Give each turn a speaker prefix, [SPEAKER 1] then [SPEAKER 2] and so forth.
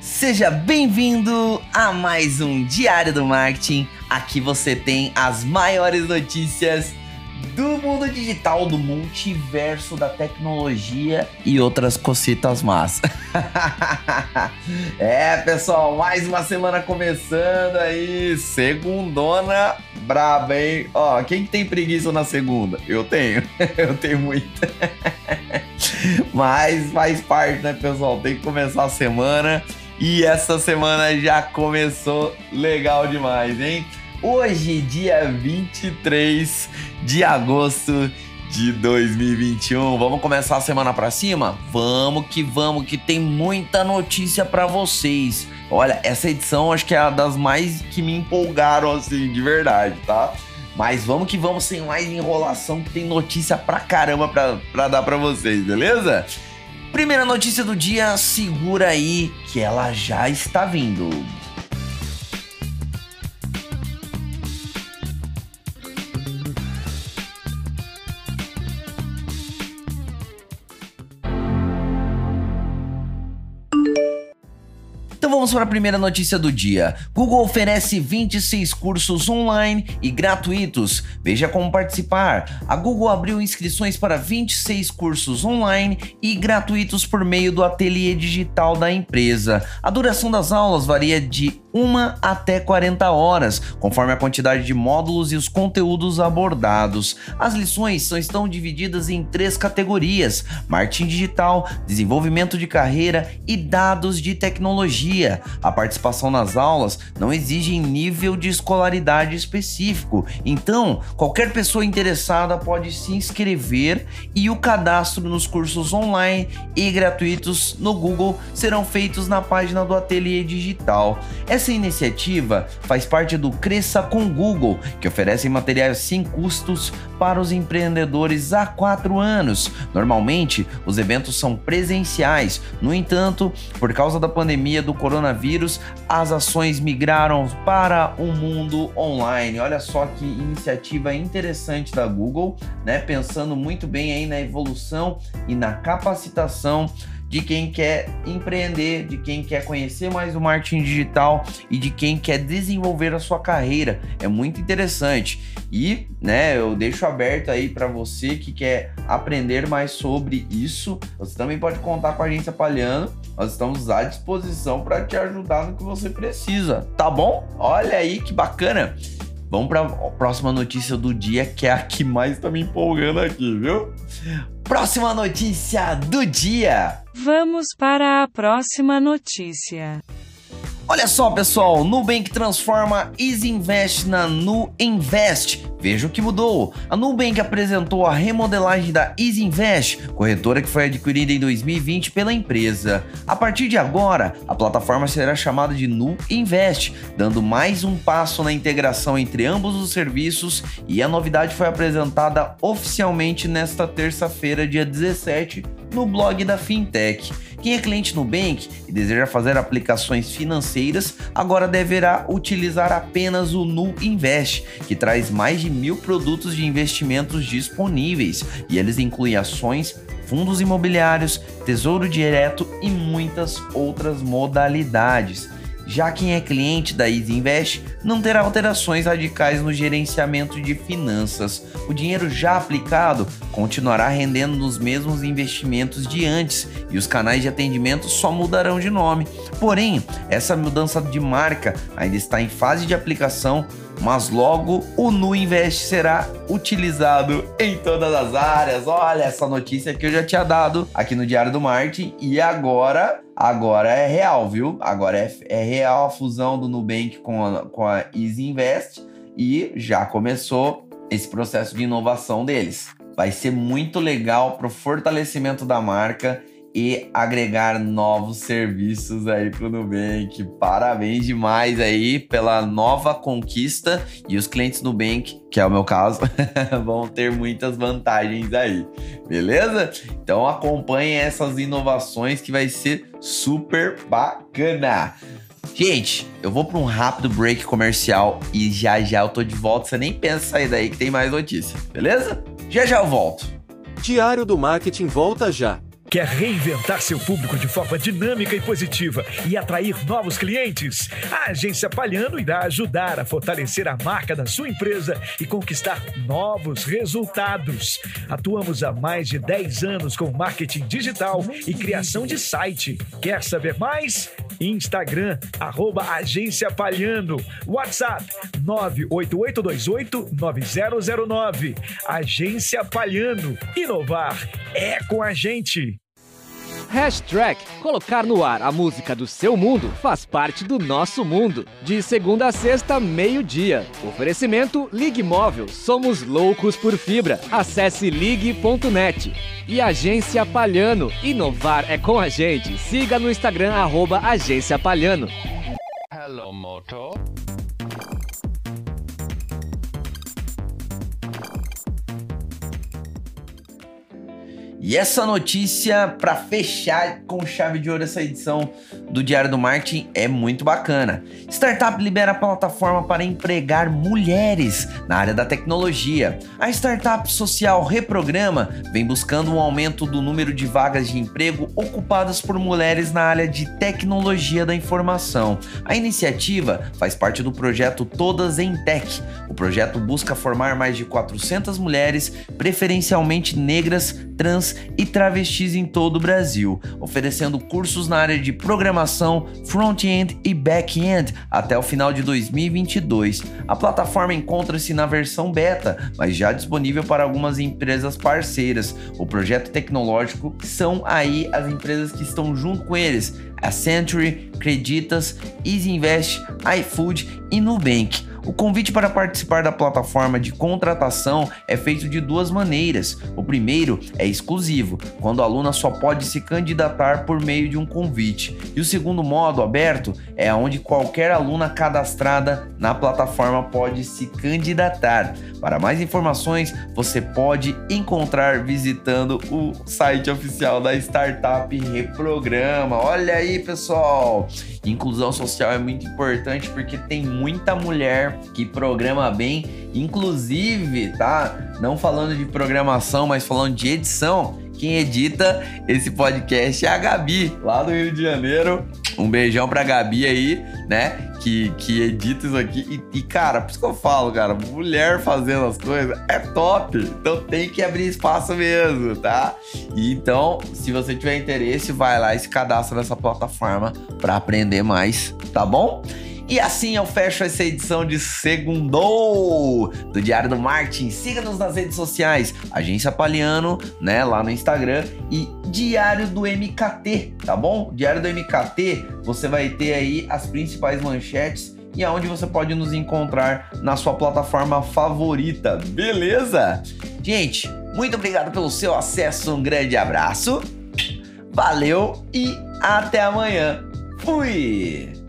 [SPEAKER 1] Seja bem-vindo a mais um Diário do Marketing. Aqui você tem as maiores notícias do mundo digital, do multiverso da tecnologia e outras cositas más. é, pessoal, mais uma semana começando aí, segundona braba, hein? Ó, quem que tem preguiça na segunda? Eu tenho, eu tenho muita. Mas faz parte, né, pessoal? Tem que começar a semana e essa semana já começou legal demais, hein? Hoje, dia 23 de agosto de 2021. Vamos começar a semana para cima? Vamos que vamos, que tem muita notícia para vocês. Olha, essa edição acho que é a das mais que me empolgaram assim, de verdade, tá? Mas vamos que vamos sem mais enrolação, que tem notícia pra caramba pra, pra dar pra vocês, beleza? Primeira notícia do dia, segura aí que ela já está vindo. Vamos para a primeira notícia do dia. Google oferece 26 cursos online e gratuitos. Veja como participar. A Google abriu inscrições para 26 cursos online e gratuitos por meio do ateliê digital da empresa. A duração das aulas varia de 1 até 40 horas, conforme a quantidade de módulos e os conteúdos abordados. As lições são, estão divididas em três categorias: marketing digital, desenvolvimento de carreira e dados de tecnologia. A participação nas aulas não exige nível de escolaridade específico, então qualquer pessoa interessada pode se inscrever e o cadastro nos cursos online e gratuitos no Google serão feitos na página do Ateliê Digital. Essa iniciativa faz parte do Cresça com Google, que oferece materiais sem custos para os empreendedores há quatro anos. Normalmente, os eventos são presenciais, no entanto, por causa da pandemia do coronavírus, as ações migraram para o mundo online. Olha só que iniciativa interessante da Google, né? Pensando muito bem aí na evolução e na capacitação de quem quer empreender, de quem quer conhecer mais o marketing digital e de quem quer desenvolver a sua carreira. É muito interessante. E, né, eu deixo aberto aí para você que quer aprender mais sobre isso. Você também pode contar com a agência Palhano. Nós estamos à disposição para te ajudar no que você precisa, tá bom? Olha aí que bacana. Vamos para a próxima notícia do dia, que é a que mais está me empolgando aqui, viu? Próxima notícia do dia.
[SPEAKER 2] Vamos para a próxima notícia.
[SPEAKER 1] Olha só, pessoal, Nubank transforma Easy Invest na Nu Invest. Veja o que mudou. A Nubank apresentou a remodelagem da Easy Invest, corretora que foi adquirida em 2020 pela empresa. A partir de agora, a plataforma será chamada de Nu Invest, dando mais um passo na integração entre ambos os serviços e a novidade foi apresentada oficialmente nesta terça-feira, dia 17, no blog da Fintech. Quem é cliente Nubank e deseja fazer aplicações financeiras, agora deverá utilizar apenas o Nu Invest, que traz mais de mil produtos de investimentos disponíveis e eles incluem ações, fundos imobiliários, tesouro direto e muitas outras modalidades. Já quem é cliente da Easy Invest não terá alterações radicais no gerenciamento de finanças. O dinheiro já aplicado continuará rendendo nos mesmos investimentos de antes e os canais de atendimento só mudarão de nome. Porém, essa mudança de marca ainda está em fase de aplicação mas logo o Nu Invest será utilizado em todas as áreas. Olha essa notícia que eu já tinha dado aqui no Diário do Marketing e agora agora é real, viu? Agora é, é real a fusão do Nubank com a, com a Easy Invest e já começou esse processo de inovação deles. Vai ser muito legal para o fortalecimento da marca e agregar novos serviços aí pro Nubank. Parabéns demais aí pela nova conquista e os clientes Nubank, que é o meu caso, vão ter muitas vantagens aí, beleza? Então acompanhem essas inovações que vai ser super bacana. Gente, eu vou para um rápido break comercial e já já eu tô de volta. Você nem pensa sair daí que tem mais notícia, beleza? Já já eu volto.
[SPEAKER 3] Diário do Marketing volta já. Quer reinventar seu público de forma dinâmica e positiva e atrair novos clientes? A Agência Palhano irá ajudar a fortalecer a marca da sua empresa e conquistar novos resultados. Atuamos há mais de 10 anos com marketing digital e criação de site. Quer saber mais? Instagram, arroba Agência Palhano. WhatsApp, 988289009. Agência Palhano. Inovar é com a gente.
[SPEAKER 4] Hashtag. Colocar no ar a música do seu mundo faz parte do nosso mundo. De segunda a sexta, meio-dia. Oferecimento Ligue Móvel. Somos loucos por fibra. Acesse ligue.net. E Agência Palhano. Inovar é com a gente. Siga no Instagram, arroba Agência Palhano. Hello.
[SPEAKER 1] E essa notícia, para fechar com chave de ouro essa edição do Diário do Marketing, é muito bacana. Startup libera plataforma para empregar mulheres na área da tecnologia. A startup social Reprograma vem buscando um aumento do número de vagas de emprego ocupadas por mulheres na área de tecnologia da informação. A iniciativa faz parte do projeto Todas em Tech. O projeto busca formar mais de 400 mulheres, preferencialmente negras, trans e travestis em todo o Brasil, oferecendo cursos na área de programação, front-end e back-end até o final de 2022. A plataforma encontra-se na versão beta, mas já disponível para algumas empresas parceiras. O projeto tecnológico são aí as empresas que estão junto com eles: a Century, Creditas, Easy Invest, iFood e Nubank. O convite para participar da plataforma de contratação é feito de duas maneiras. O primeiro é exclusivo, quando a aluna só pode se candidatar por meio de um convite. E o segundo modo, aberto, é onde qualquer aluna cadastrada na plataforma pode se candidatar. Para mais informações, você pode encontrar visitando o site oficial da Startup Reprograma. Olha aí, pessoal! Inclusão social é muito importante porque tem muita mulher que programa bem, inclusive, tá? Não falando de programação, mas falando de edição. Quem edita esse podcast é a Gabi, lá do Rio de Janeiro. Um beijão pra Gabi aí, né? Que, que edita isso aqui. E, e, cara, por isso que eu falo, cara, mulher fazendo as coisas é top. Então tem que abrir espaço mesmo, tá? E então, se você tiver interesse, vai lá e se cadastra nessa plataforma para aprender mais, tá bom? E assim eu fecho essa edição de Segundou do Diário do Marketing. Siga-nos nas redes sociais, Agência Paliano, né, lá no Instagram e Diário do MKT, tá bom? Diário do MKT, você vai ter aí as principais manchetes e aonde você pode nos encontrar na sua plataforma favorita, beleza? Gente, muito obrigado pelo seu acesso, um grande abraço, valeu e até amanhã. Fui!